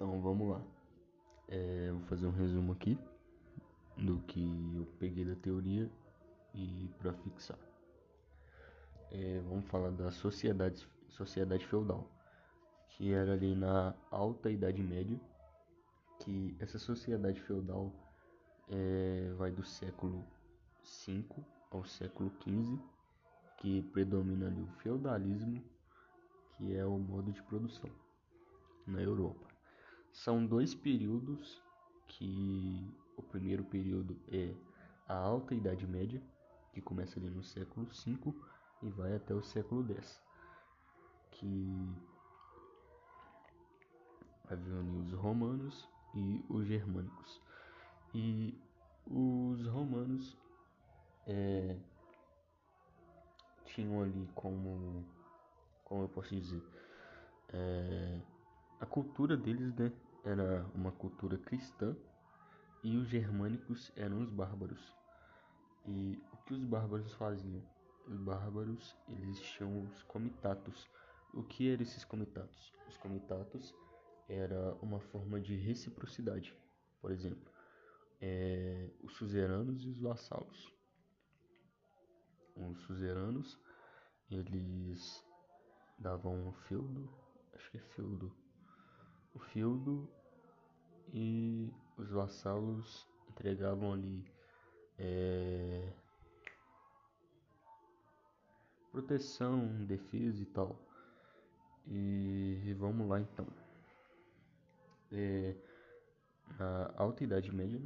Então vamos lá. É, vou fazer um resumo aqui do que eu peguei da teoria e para fixar. É, vamos falar da sociedade, sociedade feudal, que era ali na alta Idade Média, que essa sociedade feudal é, vai do século V ao século XV, que predomina ali o feudalismo, que é o modo de produção na Europa. São dois períodos que o primeiro período é a Alta Idade Média, que começa ali no século V e vai até o século X, que haviam os romanos e os germânicos. E os romanos é, tinham ali como, como eu posso dizer, é, a cultura deles né, era uma cultura cristã e os germânicos eram os bárbaros. E o que os bárbaros faziam? Os bárbaros eles tinham os comitatos. O que eram esses comitatos? Os comitatos era uma forma de reciprocidade. Por exemplo, é, os suzeranos e os vassalos. Os suzeranos eles davam um feudo, acho que é feudo, o feudo e os vassalos entregavam ali é, proteção, defesa e tal. E vamos lá então. É, na Alta Idade Média,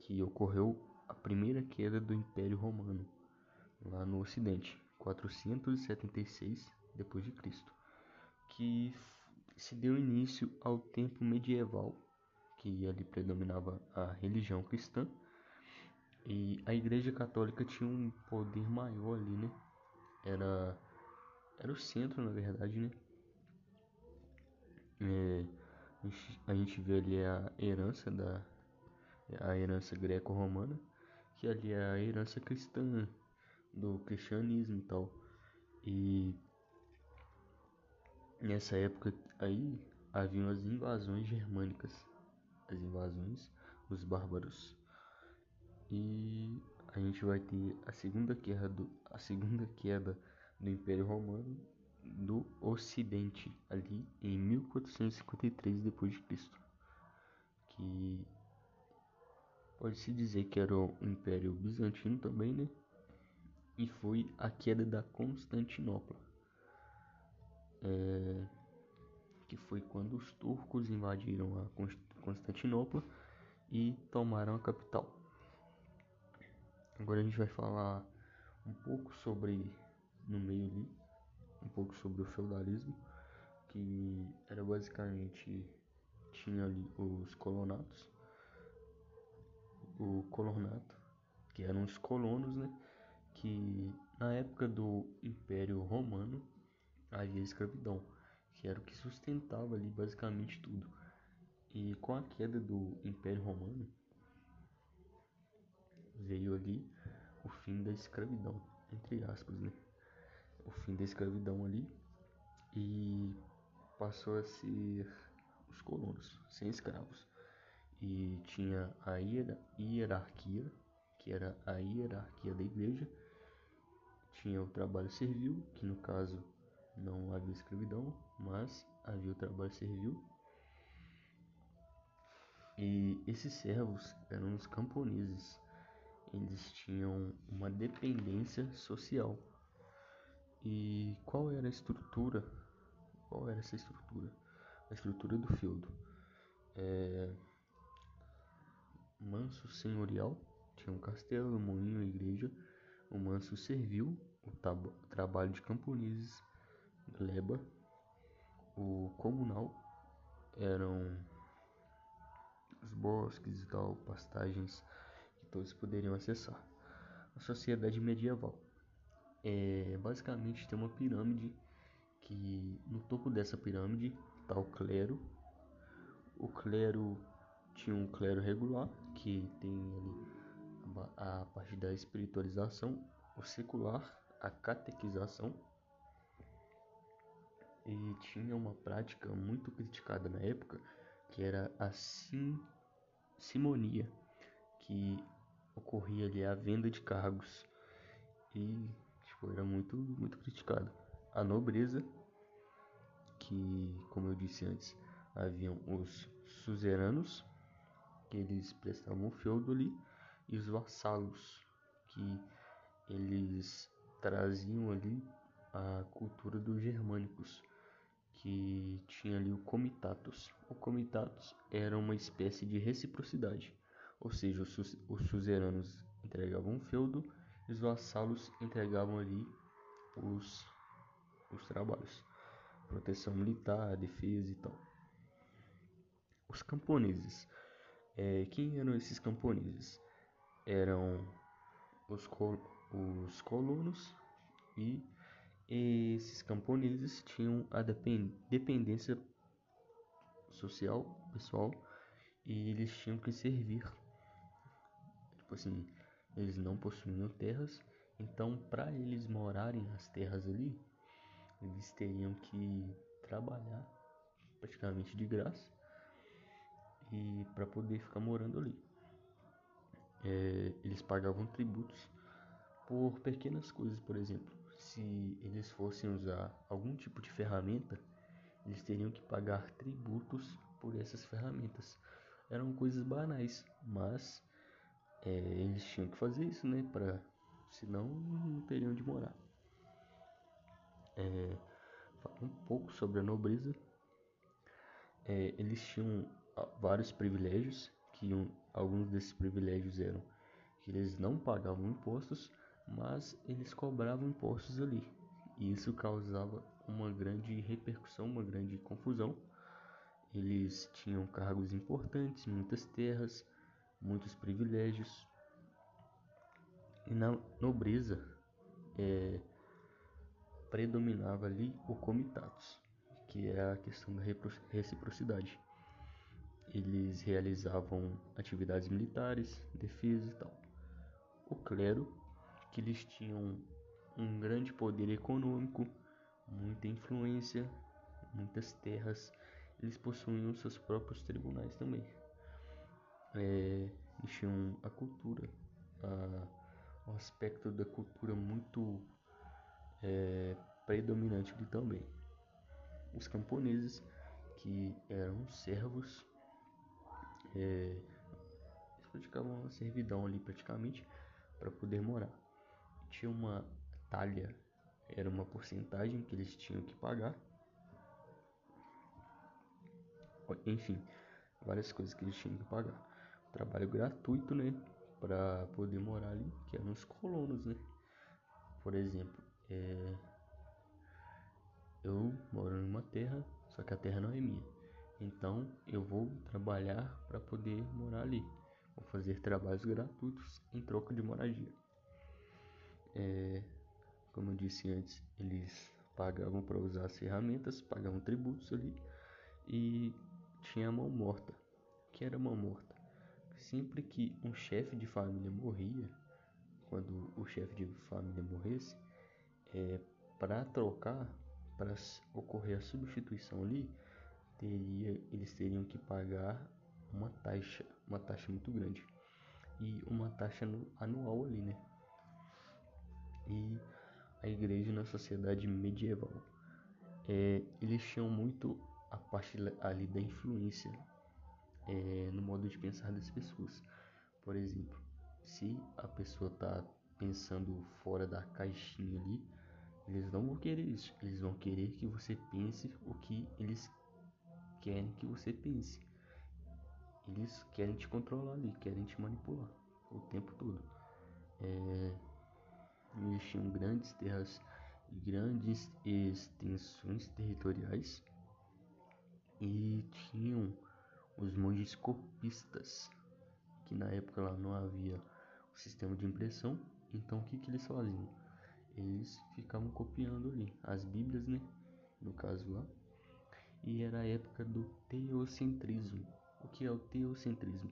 que ocorreu a primeira queda do Império Romano lá no Ocidente, 476 depois de Cristo, que se deu início ao tempo medieval, que ali predominava a religião cristã, e a Igreja Católica tinha um poder maior ali, né? Era, era o centro, na verdade, né? É, a, gente, vê ali a herança da a herança greco-romana, que ali é a herança cristã do cristianismo e tal. E Nessa época aí haviam as invasões germânicas, as invasões dos bárbaros. E a gente vai ter a segunda queda do, a segunda queda do Império Romano do Ocidente ali em 1453 depois de Cristo, que pode se dizer que era o Império Bizantino também, né? E foi a queda da Constantinopla é, que foi quando os turcos invadiram a Constantinopla e tomaram a capital. Agora a gente vai falar um pouco sobre, no meio ali, um pouco sobre o feudalismo, que era basicamente, tinha ali os colonatos, o colonato, que eram os colonos, né, que na época do Império Romano havia escravidão, era o que sustentava ali basicamente tudo. E com a queda do Império Romano, veio ali o fim da escravidão, entre aspas, né? O fim da escravidão ali e passou a ser os colonos, sem escravos. E tinha a hierarquia, que era a hierarquia da igreja, tinha o trabalho servil, que no caso não havia escravidão, mas havia o trabalho servil. E esses servos eram os camponeses. Eles tinham uma dependência social. E qual era a estrutura? Qual era essa estrutura? A estrutura do feudo. É... Manso senhorial, tinha um castelo, um moinho, igreja. O manso servil, o trabalho de camponeses Leba, o comunal eram os bosques e tal, pastagens que todos poderiam acessar. A sociedade medieval é basicamente tem uma pirâmide que no topo dessa pirâmide está o clero. O clero tinha um clero regular que tem ali a parte da espiritualização, o secular, a catequização e tinha uma prática muito criticada na época, que era a sim, simonia, que ocorria ali a venda de cargos e tipo, era muito muito criticado. A nobreza, que como eu disse antes, haviam os suzeranos, que eles prestavam feudo ali, e os vassalos, que eles traziam ali a cultura dos germânicos, que tinha ali o comitatus. O comitatus era uma espécie de reciprocidade, ou seja, os, os suzeranos entregavam um feudo e os vassalos entregavam ali os, os trabalhos, proteção militar, defesa e tal. Os camponeses. É, quem eram esses camponeses? Eram os, col os colonos e esses camponeses tinham a dependência social, pessoal, e eles tinham que servir. Tipo assim, eles não possuíam terras, então para eles morarem nas terras ali, eles teriam que trabalhar praticamente de graça e para poder ficar morando ali. É, eles pagavam tributos por pequenas coisas, por exemplo se eles fossem usar algum tipo de ferramenta, eles teriam que pagar tributos por essas ferramentas. Eram coisas banais, mas é, eles tinham que fazer isso, né? Para senão não teriam de morar. É, um pouco sobre a nobreza. É, eles tinham vários privilégios, que um, alguns desses privilégios eram que eles não pagavam impostos, mas eles cobravam impostos ali. E isso causava uma grande repercussão, uma grande confusão. Eles tinham cargos importantes, muitas terras, muitos privilégios. E na nobreza é, predominava ali o comitatus, que é a questão da reciprocidade. Eles realizavam atividades militares, defesa e tal. O clero que eles tinham um grande poder econômico, muita influência, muitas terras. Eles possuíam seus próprios tribunais também. É, eles tinham a cultura, a, o aspecto da cultura muito é, predominante ali também. Os camponeses, que eram servos, é, eles praticavam uma servidão ali praticamente para poder morar tinha uma talha, era uma porcentagem que eles tinham que pagar. Enfim, várias coisas que eles tinham que pagar. Trabalho gratuito, né? Para poder morar ali, que eram os colonos, né? Por exemplo, é... eu moro numa terra, só que a terra não é minha. Então eu vou trabalhar para poder morar ali. Vou fazer trabalhos gratuitos em troca de moradia. É, como eu disse antes, eles pagavam para usar as ferramentas, pagavam tributos ali e tinha a mão morta. O que era mão morta? Sempre que um chefe de família morria, quando o chefe de família morresse, é, para trocar, para ocorrer a substituição ali, teria, eles teriam que pagar uma taxa, uma taxa muito grande e uma taxa anual ali, né? E a igreja na sociedade medieval. É, eles tinham muito a parte ali da influência é, no modo de pensar das pessoas. Por exemplo, se a pessoa está pensando fora da caixinha ali, eles não vão querer isso. Eles vão querer que você pense o que eles querem que você pense. Eles querem te controlar ali, querem te manipular o tempo todo. É, tinham grandes terras e grandes extensões territoriais e tinham os monges copistas, que na época lá não havia o sistema de impressão, então o que, que eles faziam? Eles ficavam copiando ali as Bíblias, né? No caso lá, e era a época do teocentrismo. O que é o teocentrismo?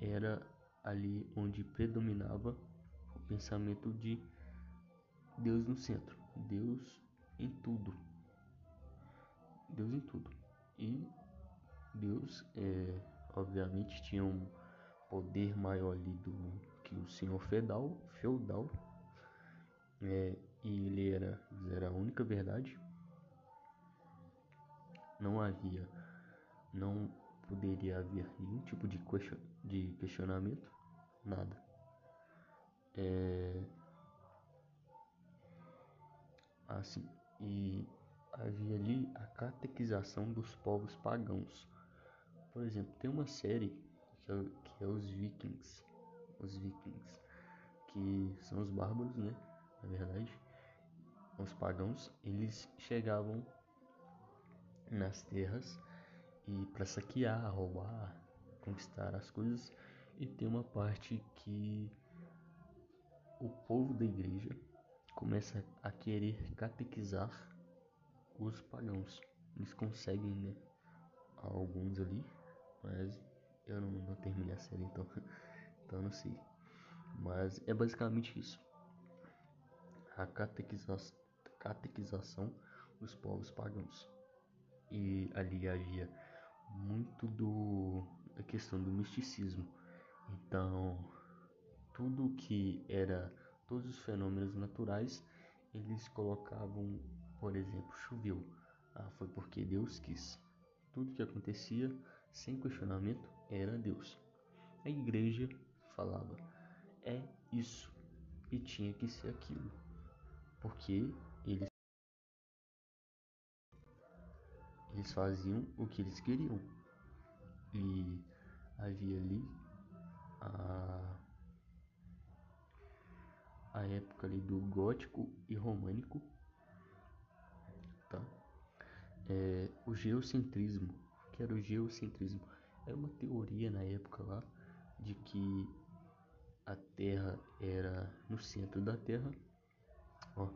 Era ali onde predominava o pensamento de Deus no centro, Deus em tudo. Deus em tudo. E Deus, é, obviamente, tinha um poder maior ali do que o senhor feudal, feudal é, e ele era, era a única verdade. Não havia, não poderia haver nenhum tipo de, question, de questionamento, nada. É, assim, e havia ali a catequização dos povos pagãos. Por exemplo, tem uma série que é, que é os Vikings, os Vikings, que são os bárbaros, né? Na verdade, os pagãos, eles chegavam nas terras e para saquear, roubar, conquistar as coisas. E tem uma parte que o povo da igreja começa a querer catequizar os pagãos. Eles conseguem, né? Alguns ali, mas eu não, não terminei a série então, então não sei. Mas é basicamente isso. A catequização, catequização dos povos pagãos. E ali havia muito do da questão do misticismo. Então, tudo que era todos os fenômenos naturais, eles colocavam, por exemplo, choveu. Ah, foi porque Deus quis. Tudo que acontecia sem questionamento era Deus. A igreja falava: "É isso" e tinha que ser aquilo. Porque eles eles faziam o que eles queriam. E havia ali a, a época ali do gótico e românico, tá? É, o geocentrismo, que era o geocentrismo, era uma teoria na época lá de que a Terra era no centro da Terra, ó,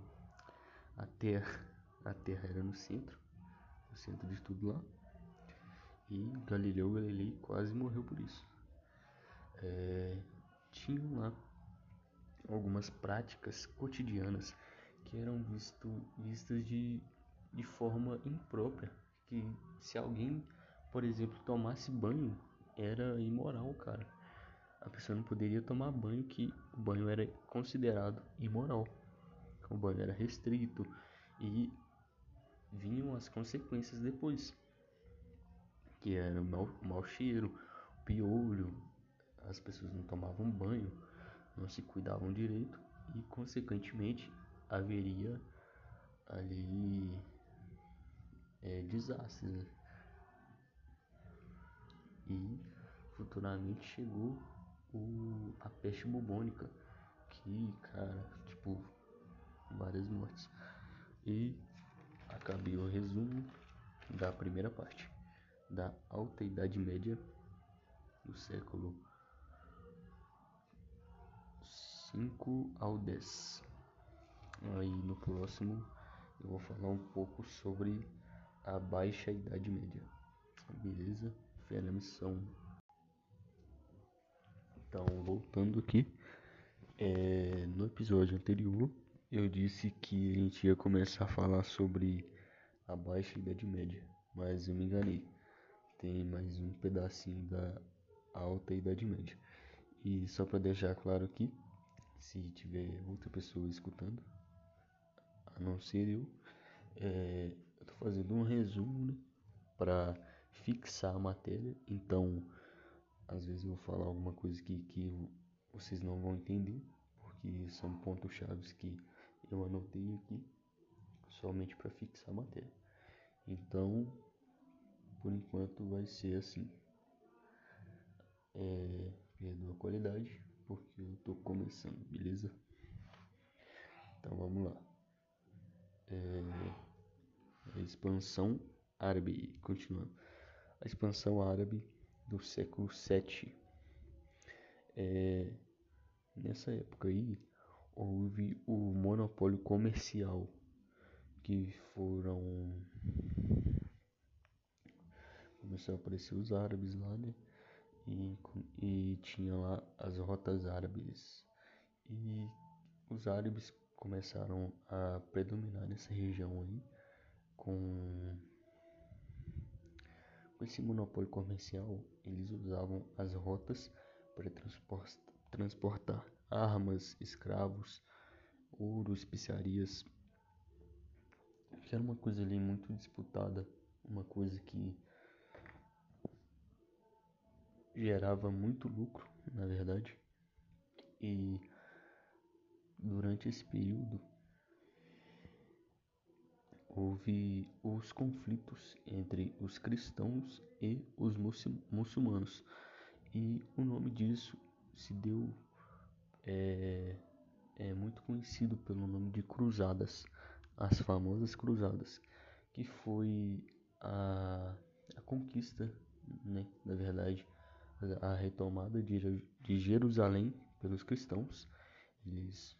a Terra, a Terra era no centro, no centro de tudo lá, e Galileu Galilei quase morreu por isso. É, tinham lá algumas práticas cotidianas que eram visto, vistas de, de forma imprópria. Que se alguém, por exemplo, tomasse banho, era imoral, cara. A pessoa não poderia tomar banho, que o banho era considerado imoral. O banho era restrito e vinham as consequências depois, que era o mau, mau cheiro, piolho, as pessoas não tomavam banho, não se cuidavam direito e, consequentemente, haveria ali é, desastres. Né? E futuramente chegou o, a peste bubônica, que, cara, tipo, várias mortes. E acabei o resumo da primeira parte da Alta Idade Média do século 5 ao 10. Aí no próximo eu vou falar um pouco sobre a Baixa Idade Média. Beleza? Fé na missão. Então, voltando aqui, é, no episódio anterior eu disse que a gente ia começar a falar sobre a Baixa Idade Média, mas eu me enganei. Tem mais um pedacinho da Alta Idade Média. E só para deixar claro aqui, se tiver outra pessoa escutando, a não ser eu, é, eu tô fazendo um resumo né, para fixar a matéria. Então, às vezes eu vou falar alguma coisa que, que vocês não vão entender, porque são pontos chaves que eu anotei aqui somente para fixar a matéria. Então, por enquanto vai ser assim. É, perdoa a qualidade, porque eu tô começando, beleza? Então vamos lá. É, a expansão árabe, continuando. A expansão árabe do século 7. É, nessa época aí houve o monopólio comercial que foram começaram a aparecer os árabes lá, né? E, e tinha lá as rotas árabes. E os árabes começaram a predominar nessa região aí com Com esse monopólio comercial, eles usavam as rotas para transportar armas, escravos, ouro, especiarias, que era uma coisa ali muito disputada, uma coisa que gerava muito lucro, na verdade. E durante esse período houve os conflitos entre os cristãos e os muçulmanos. E o nome disso se deu é, é muito conhecido pelo nome de cruzadas, as famosas cruzadas, que foi a, a conquista, né, na verdade, a retomada de, de Jerusalém pelos cristãos. Eles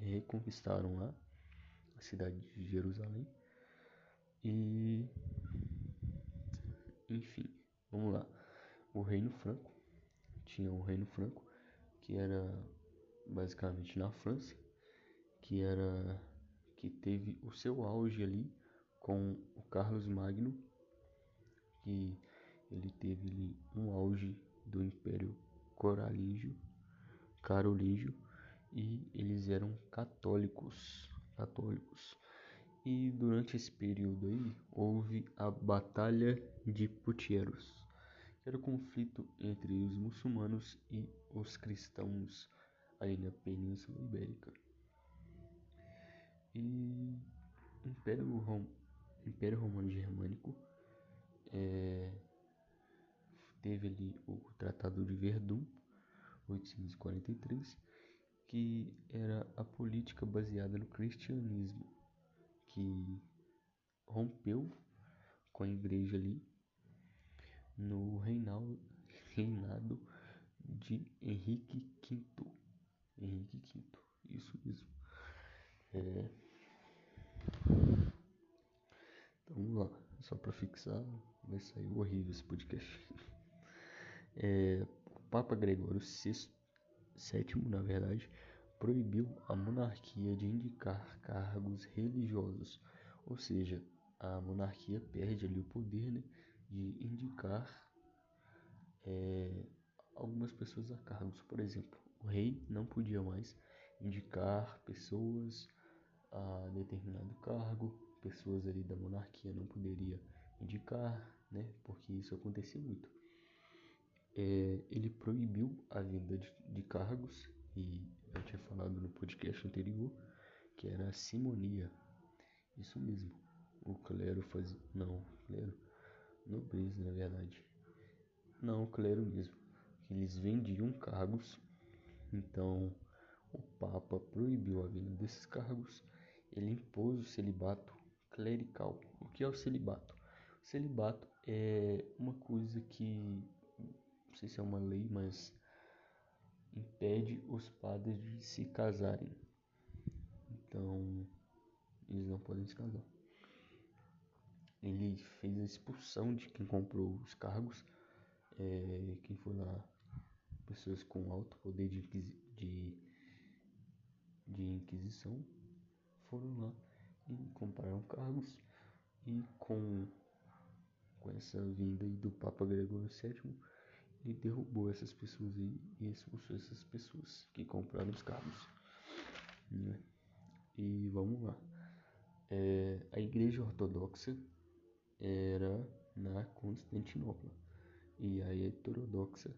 reconquistaram lá a cidade de Jerusalém. E enfim, vamos lá. O Reino Franco tinha o Reino Franco, que era basicamente na França, que era que teve o seu auge ali com o Carlos Magno, que ele teve ali um auge do Império Coralígio, Carolígio, e eles eram católicos, católicos. E durante esse período aí houve a Batalha de Putieros, que era o conflito entre os muçulmanos e os cristãos ali na Península Ibérica. E Império, Rom, Império Romano Germânico é, teve ali o Tratado de Verdun, 843, que era a política baseada no cristianismo, que rompeu com a igreja ali no reinado, reinado de Henrique V. Henrique V, isso mesmo. É... Então vamos lá, só para fixar, vai sair horrível esse podcast. É... Papa Gregório VI, sétimo, na verdade, proibiu a monarquia de indicar cargos religiosos, ou seja, a monarquia perde ali o poder né, de indicar é, algumas pessoas a cargos. Por exemplo, o rei não podia mais indicar pessoas a determinado cargo, pessoas ali da monarquia não poderia indicar, né? Porque isso acontecia muito. É, ele proibiu a vinda de, de, cargos e eu tinha falado no podcast anterior que era a simonia. Isso mesmo. O clero fazia. Não, clero. Nobreza, na verdade. Não, clero mesmo. Eles vendiam cargos então, o Papa proibiu a vinda desses cargos. Ele impôs o celibato clerical. O que é o celibato? O celibato é uma coisa que, sei se é uma lei, mas impede os padres de se casarem. Então, eles não podem se casar. Ele fez a expulsão de quem comprou os cargos, é, quem foi lá pessoas com alto poder de, de, de inquisição foram lá e compraram cargos e com, com essa vinda do Papa Gregório VII ele derrubou essas pessoas aí e expulsou essas pessoas que compraram os cargos né? e vamos lá é, a igreja ortodoxa era na Constantinopla e a heterodoxa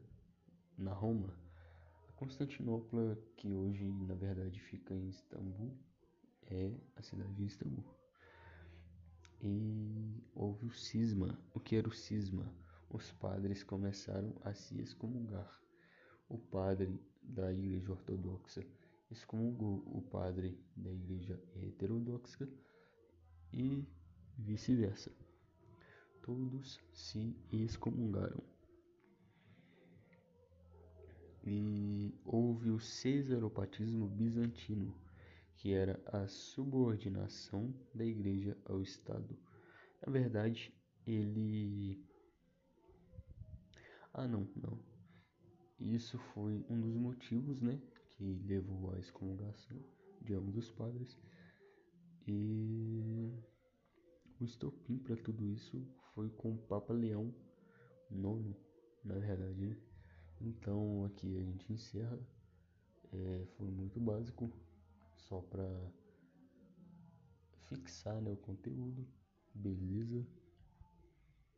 na Roma. A Constantinopla, que hoje na verdade fica em Istambul, é a cidade de Istambul. E houve o cisma. O que era o cisma? Os padres começaram a se excomungar. O padre da igreja ortodoxa excomungou o padre da igreja heterodoxa e vice-versa. Todos se excomungaram e houve o cesaropatismo bizantino, que era a subordinação da igreja ao Estado. Na verdade, ele. Ah, não, não. Isso foi um dos motivos, né, que levou à excomungação de ambos os padres. E o estopim para tudo isso foi com o Papa Leão IX, na verdade. Né? Então aqui a gente encerra. É, foi muito básico, só para fixar né, o conteúdo, beleza?